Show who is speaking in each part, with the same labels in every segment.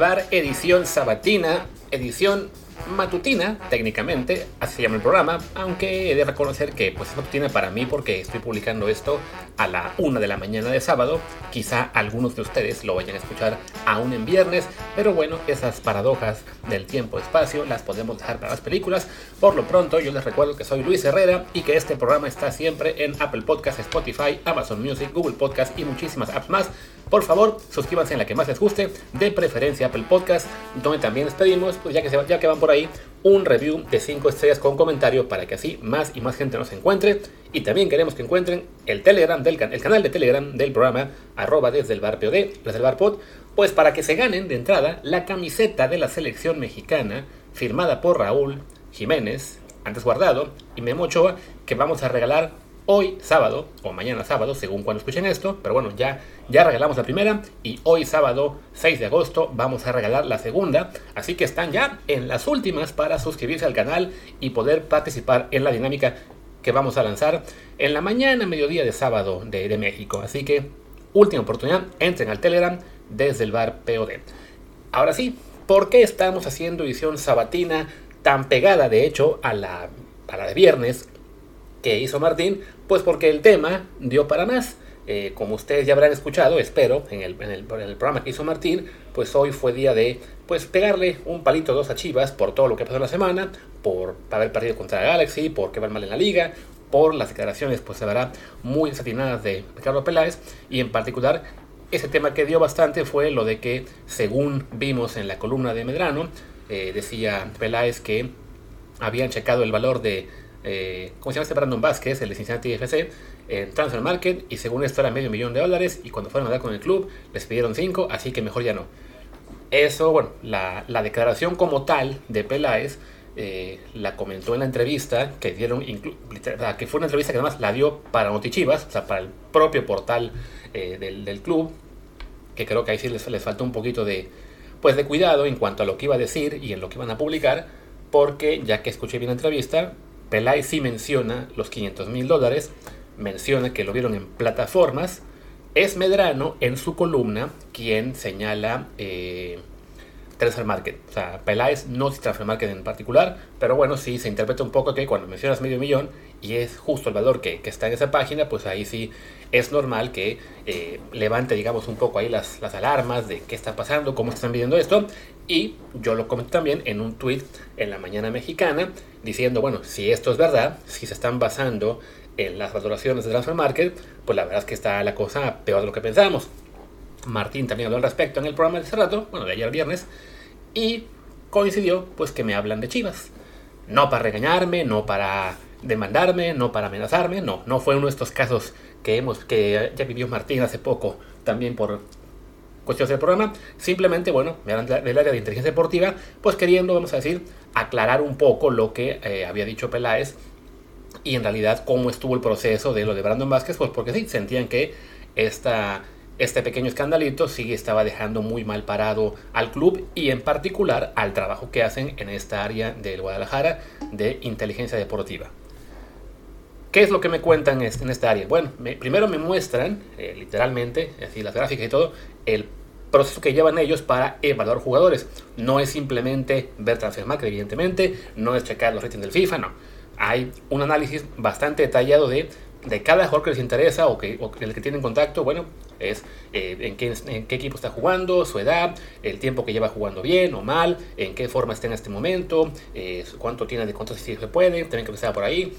Speaker 1: Bar, edición sabatina, edición matutina, técnicamente, así se llama el programa, aunque he de reconocer que pues es matutina para mí porque estoy publicando esto a la una de la mañana de sábado. Quizá algunos de ustedes lo vayan a escuchar aún en viernes, pero bueno, esas paradojas del tiempo-espacio las podemos dejar para las películas. Por lo pronto, yo les recuerdo que soy Luis Herrera y que este programa está siempre en Apple Podcast, Spotify, Amazon Music, Google Podcast y muchísimas apps más. Por favor, suscríbanse en la que más les guste, de preferencia Apple Podcast, donde también les pedimos, pues ya que, se, ya que van por ahí, un review de 5 estrellas con comentario para que así más y más gente nos encuentre. Y también queremos que encuentren el Telegram del el canal de Telegram del programa, arroba desde el bar POD, desde el pues para que se ganen de entrada la camiseta de la selección mexicana firmada por Raúl Jiménez, antes guardado, y Memo Ochoa, que vamos a regalar hoy sábado o mañana sábado, según cuando escuchen esto, pero bueno, ya, ya regalamos la primera y hoy sábado 6 de agosto vamos a regalar la segunda, así que están ya en las últimas para suscribirse al canal y poder participar en la dinámica que vamos a lanzar en la mañana, mediodía de sábado de, México, así que última oportunidad, entren al Telegram desde el bar POD. Ahora sí, ¿por qué estamos haciendo edición sabatina tan pegada de hecho a la, a la de viernes que hizo Martín? Pues porque el tema dio para más. Eh, como ustedes ya habrán escuchado, espero, en el, en, el, programa que hizo Martín, pues hoy fue día de pues pegarle un palito dos a Chivas por todo lo que pasó en la semana, por haber perdido contra Galaxy, por que van mal en la liga, por las declaraciones, pues se verá muy desatinadas de Ricardo Peláez, y en particular ese tema que dio bastante fue lo de que, según vimos en la columna de Medrano, eh, decía Peláez que habían checado el valor de eh, ¿cómo se llama este Brandon Vázquez, el de Cincinnati FC, en Transfer Market, y según esto era medio millón de dólares, y cuando fueron a dar con el club, les pidieron 5, así que mejor ya no. Eso, bueno, la, la declaración como tal de Peláez eh, la comentó en la entrevista que dieron, que fue una entrevista que además la dio para Notichivas, o sea, para el propio portal eh, del, del, club, que creo que ahí sí les, les faltó un poquito de, pues de cuidado en cuanto a lo que iba a decir y en lo que iban a publicar, porque ya que escuché bien la entrevista, Peláez sí menciona los 500 mil dólares, menciona que lo vieron en plataformas. Es Medrano en su columna quien señala eh, Transfer Market. O sea, Peláez no es Transfer Market en particular, pero bueno, sí se interpreta un poco que cuando mencionas medio millón y es justo el valor que, que está en esa página, pues ahí sí es normal que eh, levante, digamos, un poco ahí las, las alarmas de qué está pasando, cómo están viendo esto. Y yo lo comenté también en un tweet en la mañana mexicana diciendo, bueno, si esto es verdad, si se están basando en las valoraciones de Transfer Market, pues la verdad es que está la cosa peor de lo que pensábamos. Martín también habló al respecto en el programa de hace rato, bueno, de ayer viernes, y coincidió pues que me hablan de Chivas. No para regañarme, no para demandarme, no para amenazarme, no, no fue uno de estos casos que hemos que ya vivió Martín hace poco también por cuestiones del programa, simplemente, bueno, del área de inteligencia deportiva, pues queriendo, vamos a decir, aclarar un poco lo que eh, había dicho Peláez y en realidad cómo estuvo el proceso de lo de Brandon Vázquez, pues porque sí, sentían que esta, este pequeño escandalito sí estaba dejando muy mal parado al club y en particular al trabajo que hacen en esta área del Guadalajara de inteligencia deportiva. ¿Qué es lo que me cuentan en esta área? Bueno, me, primero me muestran, eh, literalmente, así las gráficas y todo, el proceso que llevan ellos para evaluar jugadores. No es simplemente ver transfer market, evidentemente, no es checar los ratings del FIFA, no. Hay un análisis bastante detallado de, de cada jugador que les interesa o, que, el que tienen contacto, bueno, es eh, en, qué, equipo está jugando, su edad, el tiempo que lleva jugando bien o mal, en qué forma está en este momento, eh, cuánto tiene de cuántos si se puede, también que empezar por ahí,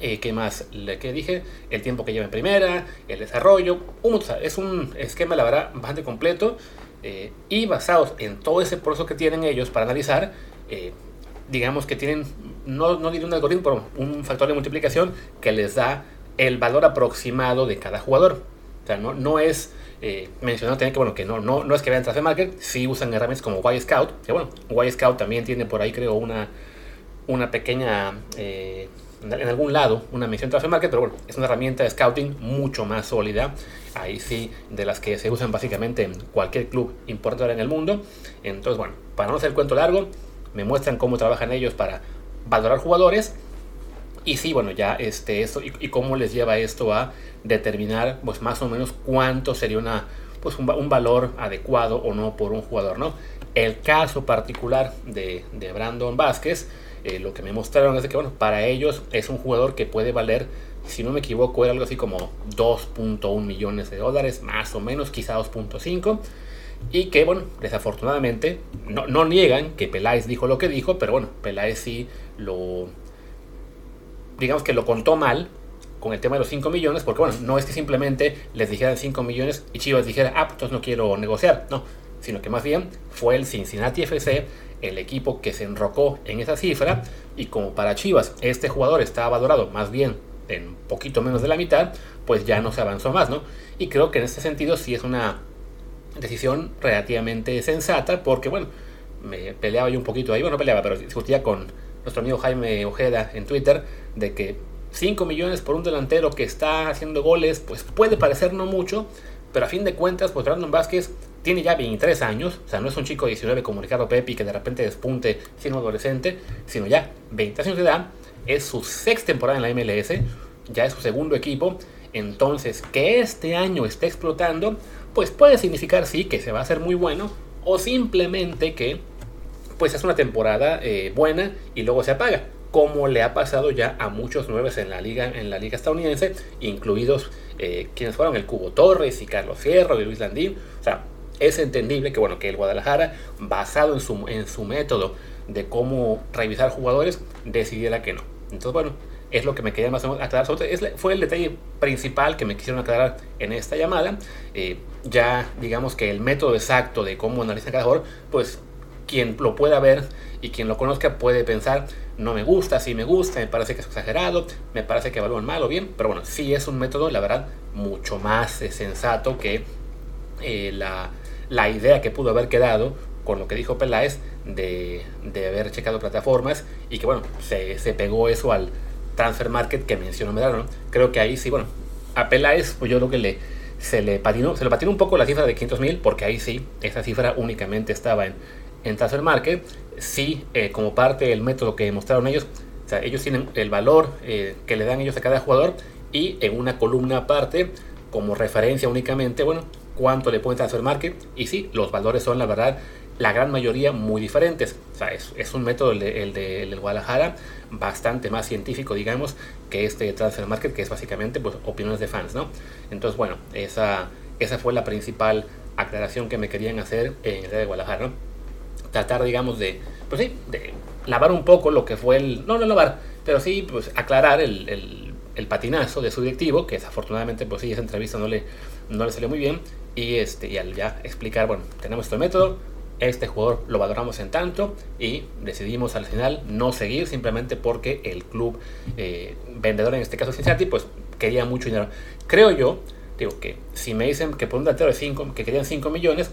Speaker 1: eh, ¿Qué más? Que dije, el tiempo que lleva en primera, el desarrollo. Un, es un esquema, la verdad, bastante completo. Eh, y basados en todo ese proceso que tienen ellos para analizar, eh, digamos que tienen, no, no diré un algoritmo, pero un factor de multiplicación que les da el valor aproximado de cada jugador. O sea, no, no es eh, mencionar que, bueno, que no, no, no es que vean Transfer Market, sí usan herramientas como Y Scout, que bueno, Y Scout también tiene por ahí, creo, una, una pequeña. En algún lado una mención Transfer Market, pero bueno, es una herramienta de scouting mucho más sólida. Ahí sí, de las que se usan básicamente en cualquier club importante en el mundo. Entonces, bueno, para no hacer el cuento largo, me muestran cómo trabajan ellos para valorar jugadores. Y sí, bueno, ya este, esto y, cómo les lleva esto a determinar, pues más o menos cuánto sería una, pues un, un, valor adecuado o no por un jugador, ¿no? El caso particular de, de Brandon Vázquez, eh, lo que me mostraron es que, bueno, para ellos es un jugador que puede valer, si no me equivoco, era algo así como 2.1 millones de dólares, más o menos, quizá 2.5. Y que, bueno, desafortunadamente, no, no niegan que Peláez dijo lo que dijo, pero bueno, Peláez sí lo, digamos que lo contó mal con el tema de los 5 millones, porque bueno, no es que simplemente les dijeran 5 millones y Chivas dijera, ah, pues no quiero negociar, no, sino que más bien fue el Cincinnati FC el equipo que se enrocó en esa cifra y como para Chivas este jugador estaba valorado más bien en poquito menos de la mitad, pues ya no se avanzó más, ¿no? Y creo que en este sentido sí es una decisión relativamente sensata, porque bueno, me peleaba yo un poquito ahí, bueno, no peleaba, pero discutía con nuestro amigo Jaime Ojeda en Twitter de que 5 millones por un delantero que está haciendo goles, pues puede parecer no mucho, pero a fin de cuentas, pues Brandon Vázquez tiene ya 23 años, o sea, no es un chico de 19 como Ricardo Pepi que de repente despunte siendo adolescente, sino ya 20 años de edad, es su sexta temporada en la MLS, ya es su segundo equipo, entonces que este año esté explotando, pues puede significar sí que se va a hacer muy bueno, o simplemente que pues es una temporada eh, buena y luego se apaga, como le ha pasado ya a muchos nuevos en la liga, en la liga estadounidense, incluidos eh, quienes fueron el Cubo Torres y Carlos Fierro y Luis Landín. O sea, es entendible que bueno que el Guadalajara, basado en su, en su método de cómo revisar jugadores, decidiera que no. Entonces, bueno, es lo que me quería más o menos aclarar. fue el detalle principal que me quisieron aclarar en esta llamada. Eh, ya digamos que el método exacto de cómo analizar cada jugador, pues quien lo pueda ver y quien lo conozca puede pensar, no me gusta, sí me gusta, me parece que es exagerado, me parece que evalúan mal o bien, pero bueno, sí es un método, la verdad, mucho más sensato que eh, la, la, idea que pudo haber quedado con lo que dijo Peláez de, de haber checado plataformas y que bueno, se, se, pegó eso al transfer market que mencionó Medrano. Creo que ahí sí, bueno, a Peláez pues yo creo que le, se le patinó, se le patinó un poco la cifra de 500 mil porque ahí sí, esa cifra únicamente estaba en en Transfer Market, sí, eh, como parte del método que mostraron ellos, o sea, ellos tienen el valor eh, que le dan ellos a cada jugador y en una columna aparte, como referencia únicamente, bueno, cuánto le pueden Transfer Market. Y sí, los valores son, la verdad, la gran mayoría muy diferentes. O sea, es, un método, el de, el de, Guadalajara, bastante más científico, digamos, que este Transfer Market, que es básicamente pues, opiniones de fans, ¿no? Entonces, bueno, esa, esa fue la principal aclaración que me querían hacer en el de Guadalajara, ¿no? tratar, digamos, de, pues sí, de lavar un poco lo que fue el, no, no lavar, pero sí, pues aclarar el, el, el patinazo de su directivo, que desafortunadamente, pues sí, esa entrevista no le, no le salió muy bien, y, este, y al ya explicar, bueno, tenemos este método, este jugador lo valoramos en tanto y decidimos al final no seguir simplemente porque el club eh, vendedor, en este caso Cincinnati, pues quería mucho dinero. Creo yo, digo que si me dicen que por un delantero de 5, que querían 5 millones,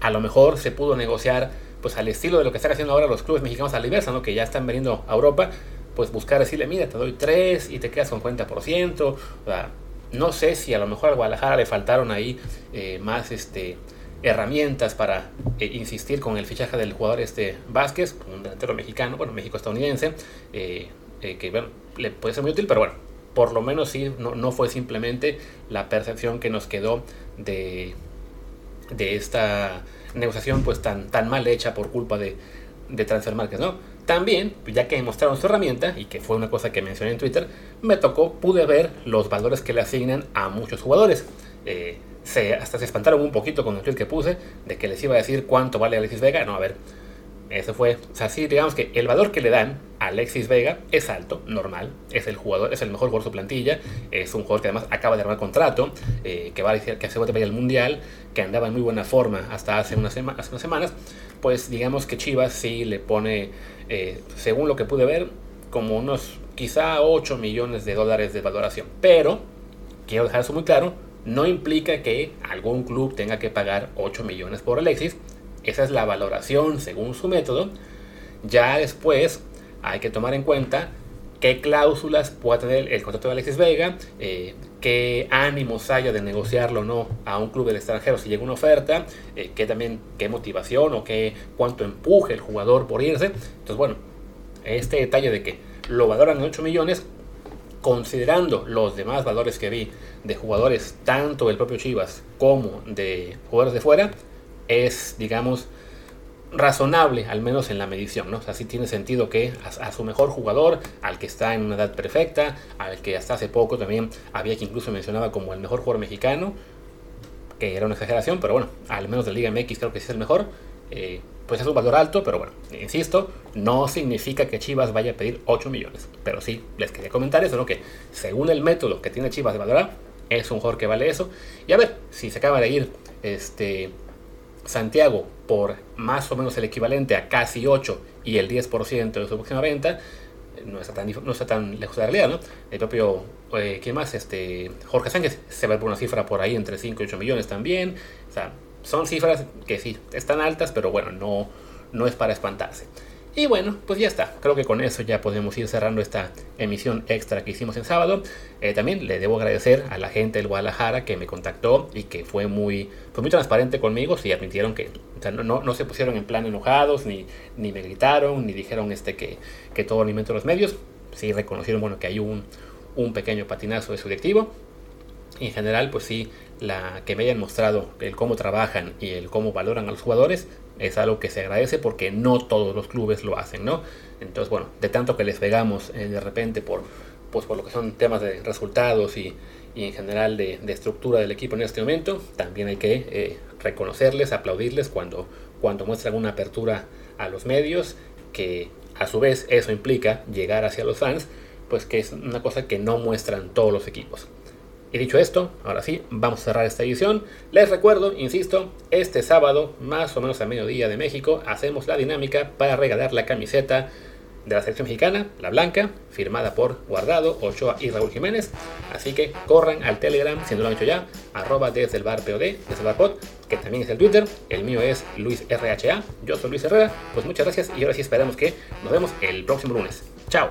Speaker 1: a lo mejor se pudo negociar pues al estilo de lo que están haciendo ahora los clubes mexicanos a la que ya están veniendo a Europa, pues buscar decirle, mira, te doy 3 y te quedas con 40%. O sea, no sé si a lo mejor al Guadalajara le faltaron ahí eh, más este, herramientas para eh, insistir con el fichaje del jugador este Vázquez, un delantero mexicano, bueno, México-estadounidense, eh, que bueno, le puede ser muy útil, pero bueno, por lo menos sí, no, no fue simplemente la percepción que nos quedó de, de esta negociación pues tan, tan mal hecha por culpa de, de Transfer Market, ¿no? También, ya que mostraron su herramienta, y que fue una cosa que mencioné en Twitter, me tocó, pude ver los valores que le asignan a muchos jugadores. Eh, se, hasta se espantaron un poquito con el tweet que puse, de que les iba a decir cuánto vale Alexis Vega. No, a ver, eso fue, o sea, sí, digamos que el valor que le dan a Alexis Vega es alto, normal, es el jugador, es el mejor jugador de su plantilla, es un jugador que además acaba de armar contrato, eh, que va a decir que hace ir al mundial, que andaba en muy buena forma hasta hace unas, hace unas semanas, pues digamos que Chivas sí le pone, eh, según lo que pude ver, como unos quizá 8 millones de dólares de valoración, pero quiero dejar eso muy claro, no implica que algún club tenga que pagar 8 millones por Alexis, esa es la valoración según su método. Ya después hay que tomar en cuenta qué cláusulas puede tener el contrato de Alexis Vega, eh, qué ánimos haya de negociarlo o no a un club del extranjero si llega una oferta, eh, qué también qué motivación o qué cuánto empuje el jugador por irse. Entonces, bueno, este detalle de que lo valoran en 8 millones considerando los demás valores que vi de jugadores, tanto del propio Chivas como de jugadores de fuera, es, digamos, razonable, al menos en la medición, ¿no? O sea, sí tiene sentido que a, su mejor jugador, al que está en una edad perfecta, al que hasta hace poco también había que incluso mencionaba como el mejor jugador mexicano, que era una exageración, pero bueno, al menos de Liga MX creo que sí es el mejor. Eh, pues es un valor alto, pero bueno, insisto, no significa que Chivas vaya a pedir 8 millones. Pero sí, les quería comentar eso, ¿no? Que según el método que tiene Chivas de valorar, es un jugador que vale eso. Y a ver, si se acaba de ir este Santiago por más o menos el equivalente a casi 8 y el 10% de su próxima venta, no está tan, no está tan lejos de la realidad, ¿no? El propio, eh, ¿quién más? Este, Jorge Sánchez se va por una cifra por ahí entre 5 y 8 millones también. O sea, son cifras que sí, están altas, pero bueno, no, no es para espantarse. Y bueno, pues ya está. Creo que con eso ya podemos ir cerrando esta emisión extra que hicimos en sábado. Eh, también le debo agradecer a la gente del Guadalajara que me contactó y que fue muy, fue muy transparente conmigo. Sí, admitieron que no, no, se pusieron en plan enojados, ni, ni me gritaron, ni dijeron este que, que todo alimento los medios. Sí reconocieron bueno, que hay un, un pequeño patinazo de su directivo. En general, pues sí, la que me hayan mostrado el cómo trabajan y el cómo valoran a los jugadores es algo que se agradece porque no todos los clubes lo hacen, ¿no? Entonces, bueno, de tanto que les pegamos eh, de repente por, pues, por lo que son temas de resultados y, en general de, estructura del equipo en este momento, también hay que eh, reconocerles, aplaudirles cuando, cuando muestran una apertura a los medios, que a su vez eso implica llegar hacia los fans, pues que es una cosa que no muestran todos los equipos. Y dicho esto, ahora sí, vamos a cerrar esta edición. Les recuerdo, insisto, este sábado, más o menos a mediodía de México, hacemos la dinámica para regalar la camiseta de la selección mexicana, la blanca, firmada por Guardado, Ochoa y Raúl Jiménez. Así que corran al Telegram, si no lo han hecho ya, arroba desde el bar POD, desde el bar pod, que también es el Twitter. El mío es Luis RHA, yo soy Luis Herrera. Pues muchas gracias y ahora sí esperamos que nos vemos el próximo lunes. Chao.